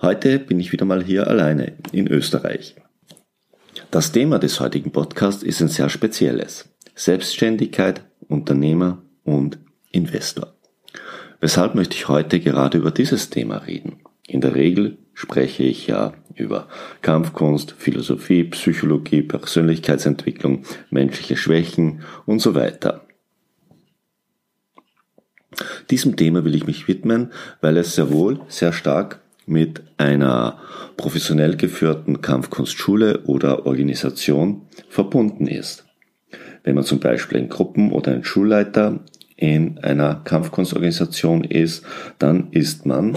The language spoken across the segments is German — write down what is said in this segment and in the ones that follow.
Heute bin ich wieder mal hier alleine in Österreich. Das Thema des heutigen Podcasts ist ein sehr spezielles. Selbstständigkeit, Unternehmer und Investor. Weshalb möchte ich heute gerade über dieses Thema reden? In der Regel spreche ich ja über Kampfkunst, Philosophie, Psychologie, Persönlichkeitsentwicklung, menschliche Schwächen und so weiter. Diesem Thema will ich mich widmen, weil es sehr wohl sehr stark mit einer professionell geführten Kampfkunstschule oder Organisation verbunden ist. Wenn man zum Beispiel ein Gruppen- oder ein Schulleiter in einer Kampfkunstorganisation ist, dann ist man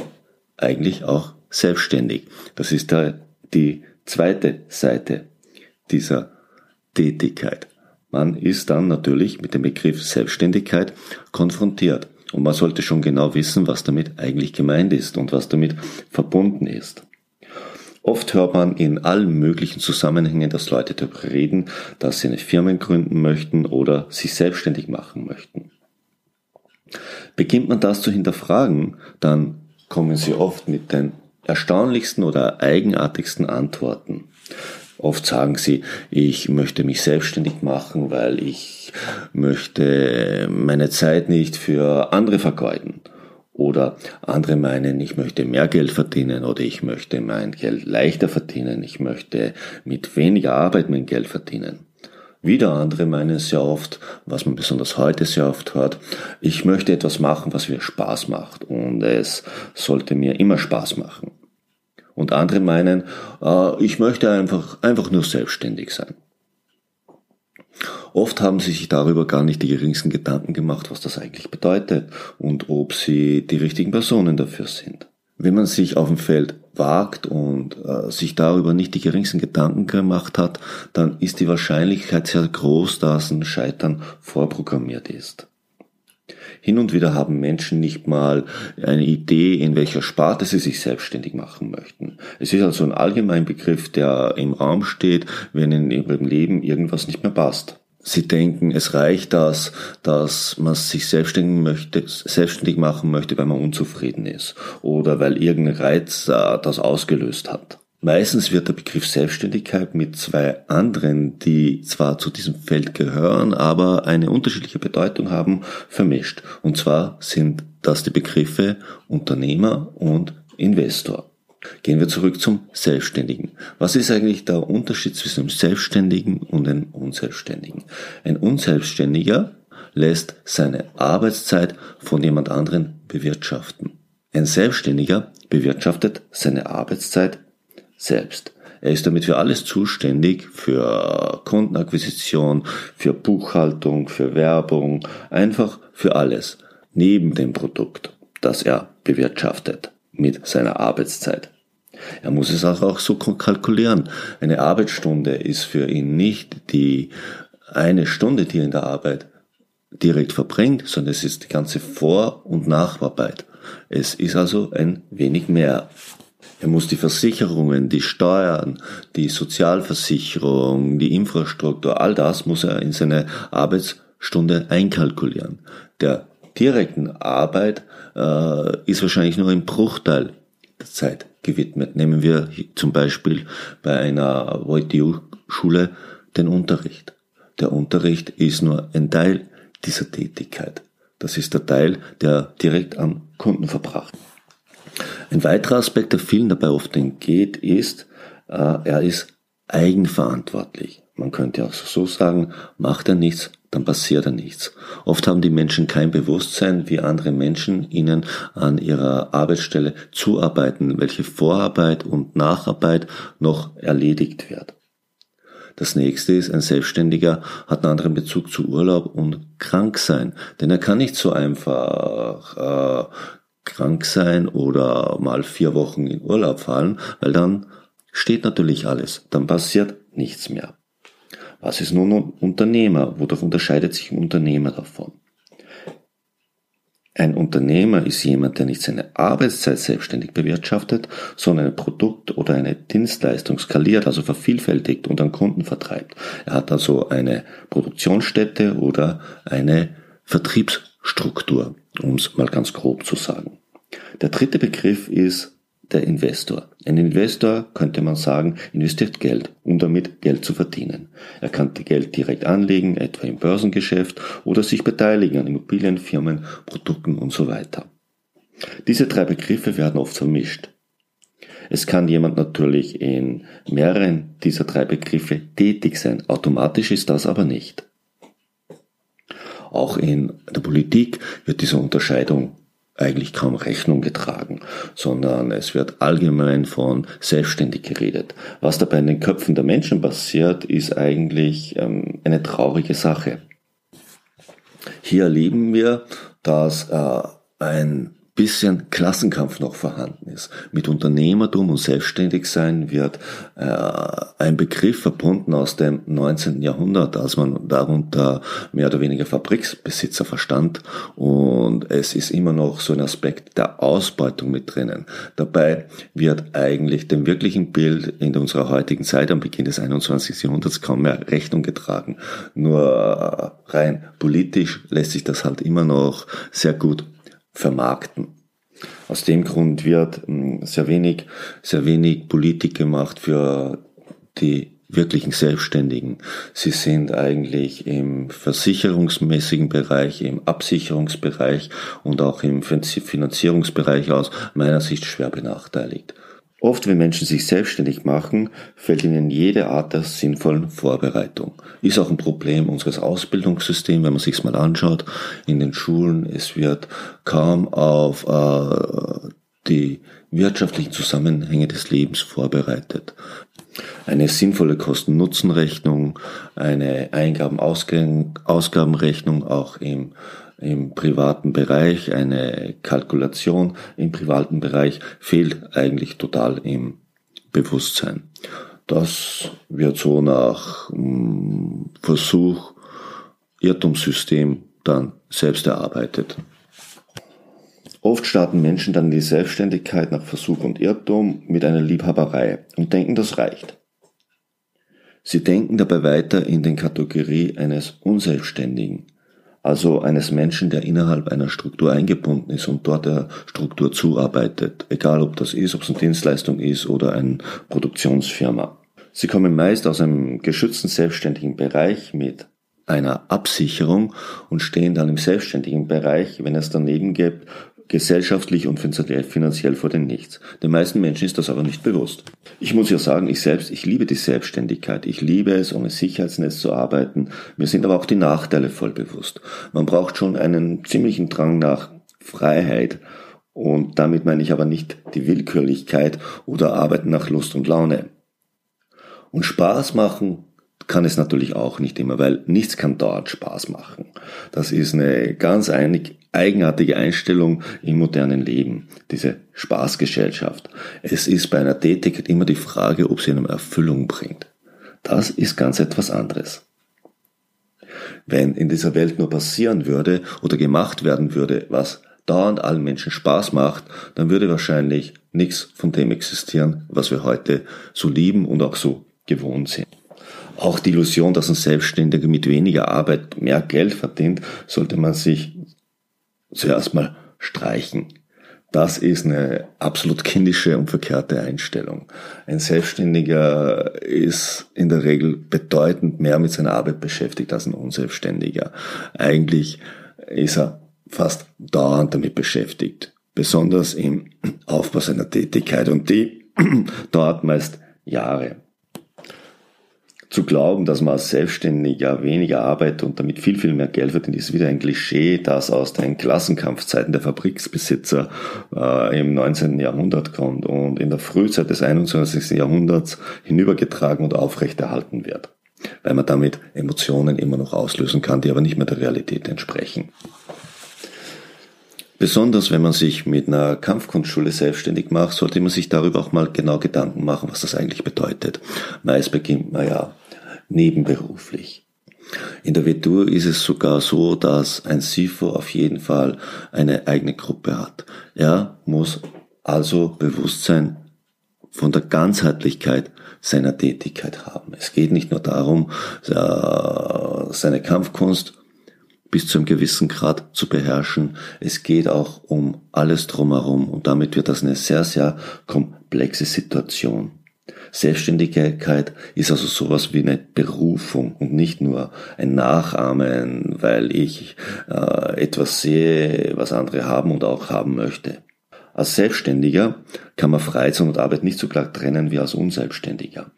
eigentlich auch selbstständig. Das ist da die zweite Seite dieser Tätigkeit. Man ist dann natürlich mit dem Begriff Selbstständigkeit konfrontiert. Und man sollte schon genau wissen, was damit eigentlich gemeint ist und was damit verbunden ist. Oft hört man in allen möglichen Zusammenhängen, dass Leute darüber reden, dass sie eine Firma gründen möchten oder sich selbstständig machen möchten. Beginnt man das zu hinterfragen, dann kommen sie oft mit den erstaunlichsten oder eigenartigsten Antworten. Oft sagen sie, ich möchte mich selbstständig machen, weil ich möchte meine Zeit nicht für andere vergeuden. Oder andere meinen, ich möchte mehr Geld verdienen oder ich möchte mein Geld leichter verdienen, ich möchte mit weniger Arbeit mein Geld verdienen. Wieder andere meinen sehr oft, was man besonders heute sehr oft hört, ich möchte etwas machen, was mir Spaß macht und es sollte mir immer Spaß machen. Und andere meinen, äh, ich möchte einfach, einfach nur selbstständig sein. Oft haben sie sich darüber gar nicht die geringsten Gedanken gemacht, was das eigentlich bedeutet und ob sie die richtigen Personen dafür sind. Wenn man sich auf dem Feld wagt und äh, sich darüber nicht die geringsten Gedanken gemacht hat, dann ist die Wahrscheinlichkeit sehr groß, dass ein Scheitern vorprogrammiert ist. Hin und wieder haben Menschen nicht mal eine Idee, in welcher Sparte sie sich selbstständig machen möchten. Es ist also ein Allgemeinbegriff, der im Raum steht, wenn in ihrem Leben irgendwas nicht mehr passt. Sie denken, es reicht das, dass man sich selbstständig, möchte, selbstständig machen möchte, weil man unzufrieden ist oder weil irgendein Reiz äh, das ausgelöst hat. Meistens wird der Begriff Selbstständigkeit mit zwei anderen, die zwar zu diesem Feld gehören, aber eine unterschiedliche Bedeutung haben, vermischt. Und zwar sind das die Begriffe Unternehmer und Investor. Gehen wir zurück zum Selbstständigen. Was ist eigentlich der Unterschied zwischen einem Selbstständigen und einem Unselbstständigen? Ein Unselbstständiger lässt seine Arbeitszeit von jemand anderen bewirtschaften. Ein Selbstständiger bewirtschaftet seine Arbeitszeit selbst. Er ist damit für alles zuständig, für Kundenakquisition, für Buchhaltung, für Werbung, einfach für alles, neben dem Produkt, das er bewirtschaftet mit seiner Arbeitszeit. Er muss es auch so kalkulieren. Eine Arbeitsstunde ist für ihn nicht die eine Stunde, die er in der Arbeit direkt verbringt, sondern es ist die ganze Vor- und Nacharbeit. Es ist also ein wenig mehr. Er muss die Versicherungen, die Steuern, die Sozialversicherung, die Infrastruktur, all das muss er in seine Arbeitsstunde einkalkulieren. Der direkten Arbeit äh, ist wahrscheinlich nur ein Bruchteil der Zeit gewidmet. Nehmen wir zum Beispiel bei einer WTU-Schule den Unterricht. Der Unterricht ist nur ein Teil dieser Tätigkeit. Das ist der Teil, der direkt am Kunden verbracht ein weiterer Aspekt, der vielen dabei oft entgeht, ist, äh, er ist eigenverantwortlich. Man könnte auch so sagen, macht er nichts, dann passiert er nichts. Oft haben die Menschen kein Bewusstsein, wie andere Menschen ihnen an ihrer Arbeitsstelle zuarbeiten, welche Vorarbeit und Nacharbeit noch erledigt wird. Das nächste ist, ein Selbstständiger hat einen anderen Bezug zu Urlaub und krank sein, denn er kann nicht so einfach äh, krank sein oder mal vier Wochen in Urlaub fallen, weil dann steht natürlich alles, dann passiert nichts mehr. Was ist nun ein Unternehmer? Wodurch unterscheidet sich ein Unternehmer davon? Ein Unternehmer ist jemand, der nicht seine Arbeitszeit selbstständig bewirtschaftet, sondern ein Produkt oder eine Dienstleistung skaliert, also vervielfältigt und an Kunden vertreibt. Er hat also eine Produktionsstätte oder eine Vertriebsstruktur, um es mal ganz grob zu sagen. Der dritte Begriff ist der Investor. Ein Investor, könnte man sagen, investiert Geld, um damit Geld zu verdienen. Er kann Geld direkt anlegen, etwa im Börsengeschäft, oder sich beteiligen an Immobilienfirmen, Produkten und so weiter. Diese drei Begriffe werden oft vermischt. Es kann jemand natürlich in mehreren dieser drei Begriffe tätig sein, automatisch ist das aber nicht. Auch in der Politik wird diese Unterscheidung eigentlich kaum Rechnung getragen, sondern es wird allgemein von selbstständig geredet. Was dabei in den Köpfen der Menschen passiert, ist eigentlich ähm, eine traurige Sache. Hier erleben wir, dass äh, ein bisschen Klassenkampf noch vorhanden ist. Mit Unternehmertum und Selbstständigsein wird äh, ein Begriff verbunden aus dem 19. Jahrhundert, als man darunter mehr oder weniger Fabriksbesitzer verstand. Und es ist immer noch so ein Aspekt der Ausbeutung mit drinnen. Dabei wird eigentlich dem wirklichen Bild in unserer heutigen Zeit am Beginn des 21. Jahrhunderts kaum mehr Rechnung getragen. Nur rein politisch lässt sich das halt immer noch sehr gut vermarkten. Aus dem Grund wird hm, sehr wenig, sehr wenig Politik gemacht für die wirklichen Selbstständigen. Sie sind eigentlich im versicherungsmäßigen Bereich, im Absicherungsbereich und auch im Finanzierungsbereich aus meiner Sicht schwer benachteiligt. Oft, wenn Menschen sich selbstständig machen, fällt ihnen jede Art der sinnvollen Vorbereitung. Ist auch ein Problem unseres Ausbildungssystems, wenn man sich's mal anschaut. In den Schulen, es wird kaum auf äh, die wirtschaftlichen Zusammenhänge des Lebens vorbereitet. Eine sinnvolle Kosten-Nutzen-Rechnung, eine Eingaben-Ausgabenrechnung auch im im privaten Bereich, eine Kalkulation im privaten Bereich fehlt eigentlich total im Bewusstsein. Das wird so nach hm, Versuch, Irrtumssystem dann selbst erarbeitet. Oft starten Menschen dann die Selbstständigkeit nach Versuch und Irrtum mit einer Liebhaberei und denken, das reicht. Sie denken dabei weiter in den Kategorie eines Unselbstständigen, also eines Menschen, der innerhalb einer Struktur eingebunden ist und dort der Struktur zuarbeitet, egal ob das ist, ob es eine Dienstleistung ist oder eine Produktionsfirma. Sie kommen meist aus einem geschützten selbstständigen Bereich mit einer Absicherung und stehen dann im selbstständigen Bereich, wenn es daneben gibt, gesellschaftlich und finanziell vor dem Nichts. Den meisten Menschen ist das aber nicht bewusst. Ich muss ja sagen, ich selbst, ich liebe die Selbstständigkeit. Ich liebe es, ohne Sicherheitsnetz zu arbeiten. Mir sind aber auch die Nachteile voll bewusst. Man braucht schon einen ziemlichen Drang nach Freiheit. Und damit meine ich aber nicht die Willkürlichkeit oder Arbeiten nach Lust und Laune. Und Spaß machen kann es natürlich auch nicht immer, weil nichts kann dort Spaß machen. Das ist eine ganz einig, eigenartige Einstellung im modernen Leben, diese Spaßgesellschaft. Es ist bei einer Tätigkeit immer die Frage, ob sie einem Erfüllung bringt. Das ist ganz etwas anderes. Wenn in dieser Welt nur passieren würde oder gemacht werden würde, was dauernd allen Menschen Spaß macht, dann würde wahrscheinlich nichts von dem existieren, was wir heute so lieben und auch so gewohnt sind. Auch die Illusion, dass ein Selbstständiger mit weniger Arbeit mehr Geld verdient, sollte man sich zuerst mal streichen. Das ist eine absolut kindische und verkehrte Einstellung. Ein Selbstständiger ist in der Regel bedeutend mehr mit seiner Arbeit beschäftigt als ein Unselbstständiger. Eigentlich ist er fast dauernd damit beschäftigt, besonders im Aufbau seiner Tätigkeit und die dauert meist Jahre zu glauben, dass man als Selbstständiger weniger arbeitet und damit viel, viel mehr Geld verdient, ist wieder ein Klischee, das aus den Klassenkampfzeiten der Fabriksbesitzer äh, im 19. Jahrhundert kommt und in der Frühzeit des 21. Jahrhunderts hinübergetragen und aufrechterhalten wird, weil man damit Emotionen immer noch auslösen kann, die aber nicht mehr der Realität entsprechen. Besonders wenn man sich mit einer Kampfkunstschule selbstständig macht, sollte man sich darüber auch mal genau Gedanken machen, was das eigentlich bedeutet. Meist beginnt man ja nebenberuflich. In der WTU ist es sogar so, dass ein SIFO auf jeden Fall eine eigene Gruppe hat. Er muss also Bewusstsein von der Ganzheitlichkeit seiner Tätigkeit haben. Es geht nicht nur darum, äh, seine Kampfkunst bis zu einem gewissen Grad zu beherrschen. Es geht auch um alles drumherum und damit wird das eine sehr, sehr komplexe Situation. Selbstständigkeit ist also sowas wie eine Berufung und nicht nur ein Nachahmen, weil ich äh, etwas sehe, was andere haben und auch haben möchte. Als Selbstständiger kann man Freizeit und Arbeit nicht so klar trennen wie als Unselbstständiger.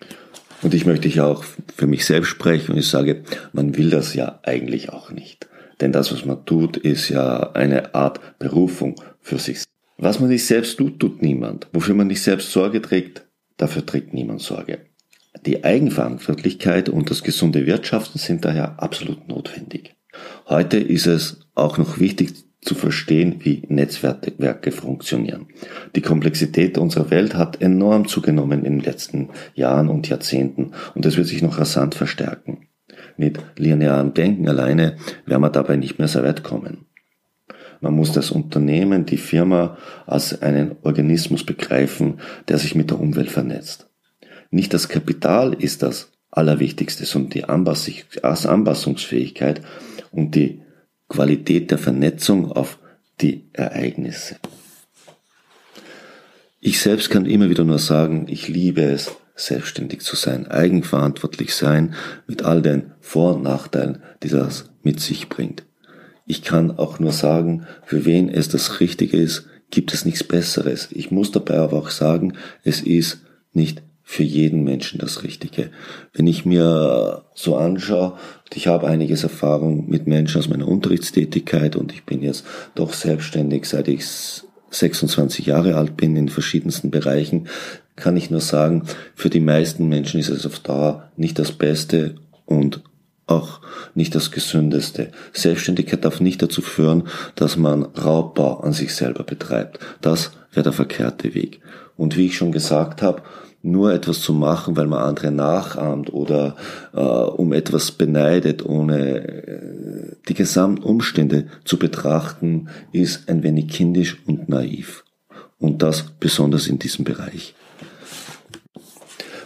Und ich möchte hier auch für mich selbst sprechen und ich sage, man will das ja eigentlich auch nicht. Denn das, was man tut, ist ja eine Art Berufung für sich. Was man nicht selbst tut, tut niemand. Wofür man nicht selbst Sorge trägt, dafür trägt niemand Sorge. Die Eigenverantwortlichkeit und das gesunde Wirtschaften sind daher absolut notwendig. Heute ist es auch noch wichtig zu verstehen, wie Netzwerke funktionieren. Die Komplexität unserer Welt hat enorm zugenommen in den letzten Jahren und Jahrzehnten und es wird sich noch rasant verstärken. Mit linearem Denken alleine werden wir dabei nicht mehr sehr weit kommen. Man muss das Unternehmen, die Firma als einen Organismus begreifen, der sich mit der Umwelt vernetzt. Nicht das Kapital ist das Allerwichtigste, sondern die Anpassungsfähigkeit und die Qualität der Vernetzung auf die Ereignisse. Ich selbst kann immer wieder nur sagen, ich liebe es, selbstständig zu sein, eigenverantwortlich sein, mit all den Vor- und Nachteilen, die das mit sich bringt. Ich kann auch nur sagen, für wen es das Richtige ist, gibt es nichts Besseres. Ich muss dabei aber auch sagen, es ist nicht für jeden Menschen das Richtige. Wenn ich mir so anschaue, ich habe einiges Erfahrung mit Menschen aus meiner Unterrichtstätigkeit und ich bin jetzt doch selbstständig, seit ich 26 Jahre alt bin in verschiedensten Bereichen, kann ich nur sagen, für die meisten Menschen ist es auf Dauer nicht das Beste und auch nicht das Gesündeste. Selbstständigkeit darf nicht dazu führen, dass man Raubbau an sich selber betreibt. Das wäre der verkehrte Weg. Und wie ich schon gesagt habe, nur etwas zu machen, weil man andere nachahmt oder äh, um etwas beneidet, ohne äh, die gesamten Umstände zu betrachten, ist ein wenig kindisch und naiv. Und das besonders in diesem Bereich.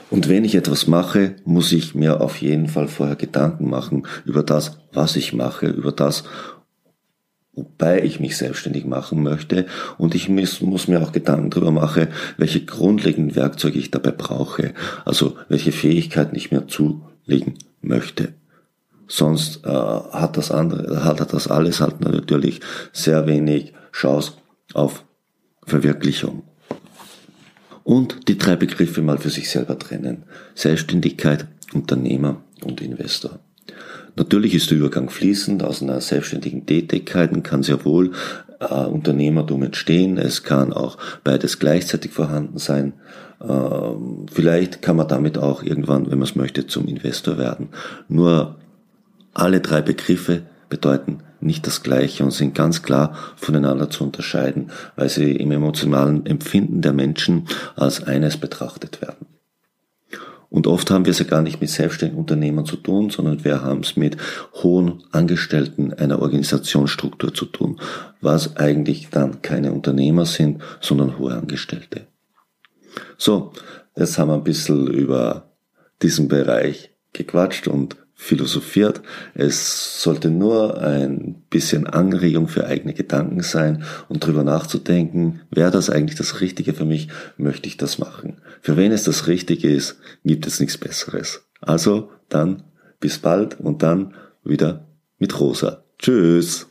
Und wenn ich etwas mache, muss ich mir auf jeden Fall vorher Gedanken machen über das, was ich mache, über das, wobei ich mich selbstständig machen möchte. Und ich muss, muss mir auch Gedanken darüber machen, welche grundlegenden Werkzeuge ich dabei brauche. Also welche Fähigkeiten ich mir zulegen möchte. Sonst äh, hat das andere, hat das alles halt natürlich sehr wenig Chance auf Verwirklichung und die drei Begriffe mal für sich selber trennen. Selbstständigkeit, Unternehmer und Investor. Natürlich ist der Übergang fließend aus einer selbstständigen Tätigkeit kann sehr wohl äh, Unternehmertum entstehen. Es kann auch beides gleichzeitig vorhanden sein. Ähm, vielleicht kann man damit auch irgendwann, wenn man es möchte, zum Investor werden. Nur alle drei Begriffe bedeuten nicht das Gleiche und sind ganz klar voneinander zu unterscheiden, weil sie im emotionalen Empfinden der Menschen als eines betrachtet werden. Und oft haben wir es ja gar nicht mit selbstständigen Unternehmern zu tun, sondern wir haben es mit hohen Angestellten einer Organisationsstruktur zu tun, was eigentlich dann keine Unternehmer sind, sondern hohe Angestellte. So, jetzt haben wir ein bisschen über diesen Bereich gequatscht und philosophiert. Es sollte nur ein bisschen Anregung für eigene Gedanken sein und drüber nachzudenken, wäre das eigentlich das Richtige für mich, möchte ich das machen. Für wen es das Richtige ist, gibt es nichts Besseres. Also dann bis bald und dann wieder mit Rosa. Tschüss.